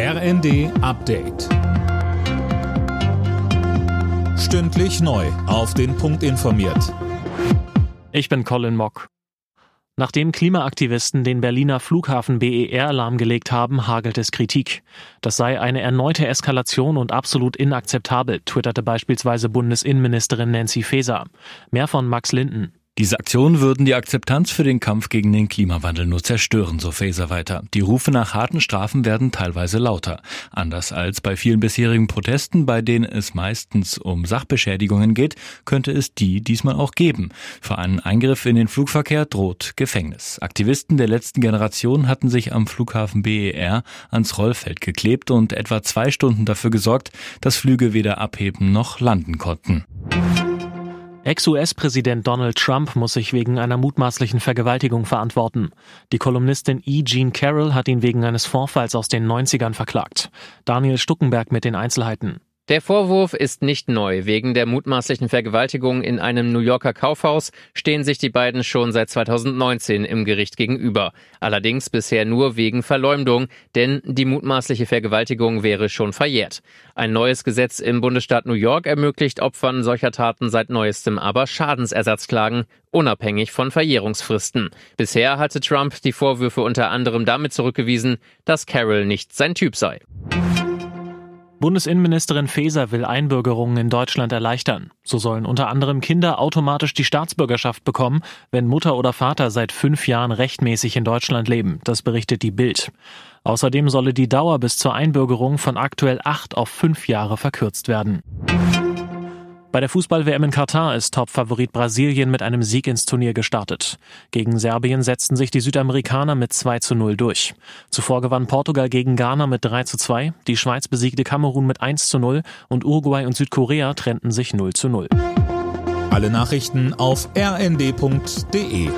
RND Update. Stündlich neu. Auf den Punkt informiert. Ich bin Colin Mock. Nachdem Klimaaktivisten den Berliner Flughafen BER lahmgelegt haben, hagelt es Kritik. Das sei eine erneute Eskalation und absolut inakzeptabel, twitterte beispielsweise Bundesinnenministerin Nancy Faeser. Mehr von Max Linden. Diese Aktionen würden die Akzeptanz für den Kampf gegen den Klimawandel nur zerstören, so Faeser weiter. Die Rufe nach harten Strafen werden teilweise lauter. Anders als bei vielen bisherigen Protesten, bei denen es meistens um Sachbeschädigungen geht, könnte es die diesmal auch geben. Für einen Eingriff in den Flugverkehr droht Gefängnis. Aktivisten der letzten Generation hatten sich am Flughafen BER ans Rollfeld geklebt und etwa zwei Stunden dafür gesorgt, dass Flüge weder abheben noch landen konnten. Ex-US-Präsident Donald Trump muss sich wegen einer mutmaßlichen Vergewaltigung verantworten. Die Kolumnistin E. Jean Carroll hat ihn wegen eines Vorfalls aus den 90ern verklagt. Daniel Stuckenberg mit den Einzelheiten. Der Vorwurf ist nicht neu. Wegen der mutmaßlichen Vergewaltigung in einem New Yorker Kaufhaus stehen sich die beiden schon seit 2019 im Gericht gegenüber. Allerdings bisher nur wegen Verleumdung, denn die mutmaßliche Vergewaltigung wäre schon verjährt. Ein neues Gesetz im Bundesstaat New York ermöglicht Opfern solcher Taten seit neuestem aber Schadensersatzklagen, unabhängig von Verjährungsfristen. Bisher hatte Trump die Vorwürfe unter anderem damit zurückgewiesen, dass Carroll nicht sein Typ sei. Bundesinnenministerin Faeser will Einbürgerungen in Deutschland erleichtern. So sollen unter anderem Kinder automatisch die Staatsbürgerschaft bekommen, wenn Mutter oder Vater seit fünf Jahren rechtmäßig in Deutschland leben. Das berichtet die Bild. Außerdem solle die Dauer bis zur Einbürgerung von aktuell acht auf fünf Jahre verkürzt werden. Bei der Fußball-WM in Katar ist Topfavorit Brasilien mit einem Sieg ins Turnier gestartet. Gegen Serbien setzten sich die Südamerikaner mit 2 zu 0 durch. Zuvor gewann Portugal gegen Ghana mit 3 zu 2, die Schweiz besiegte Kamerun mit 1 zu 0 und Uruguay und Südkorea trennten sich 0 zu 0. Alle Nachrichten auf rnd.de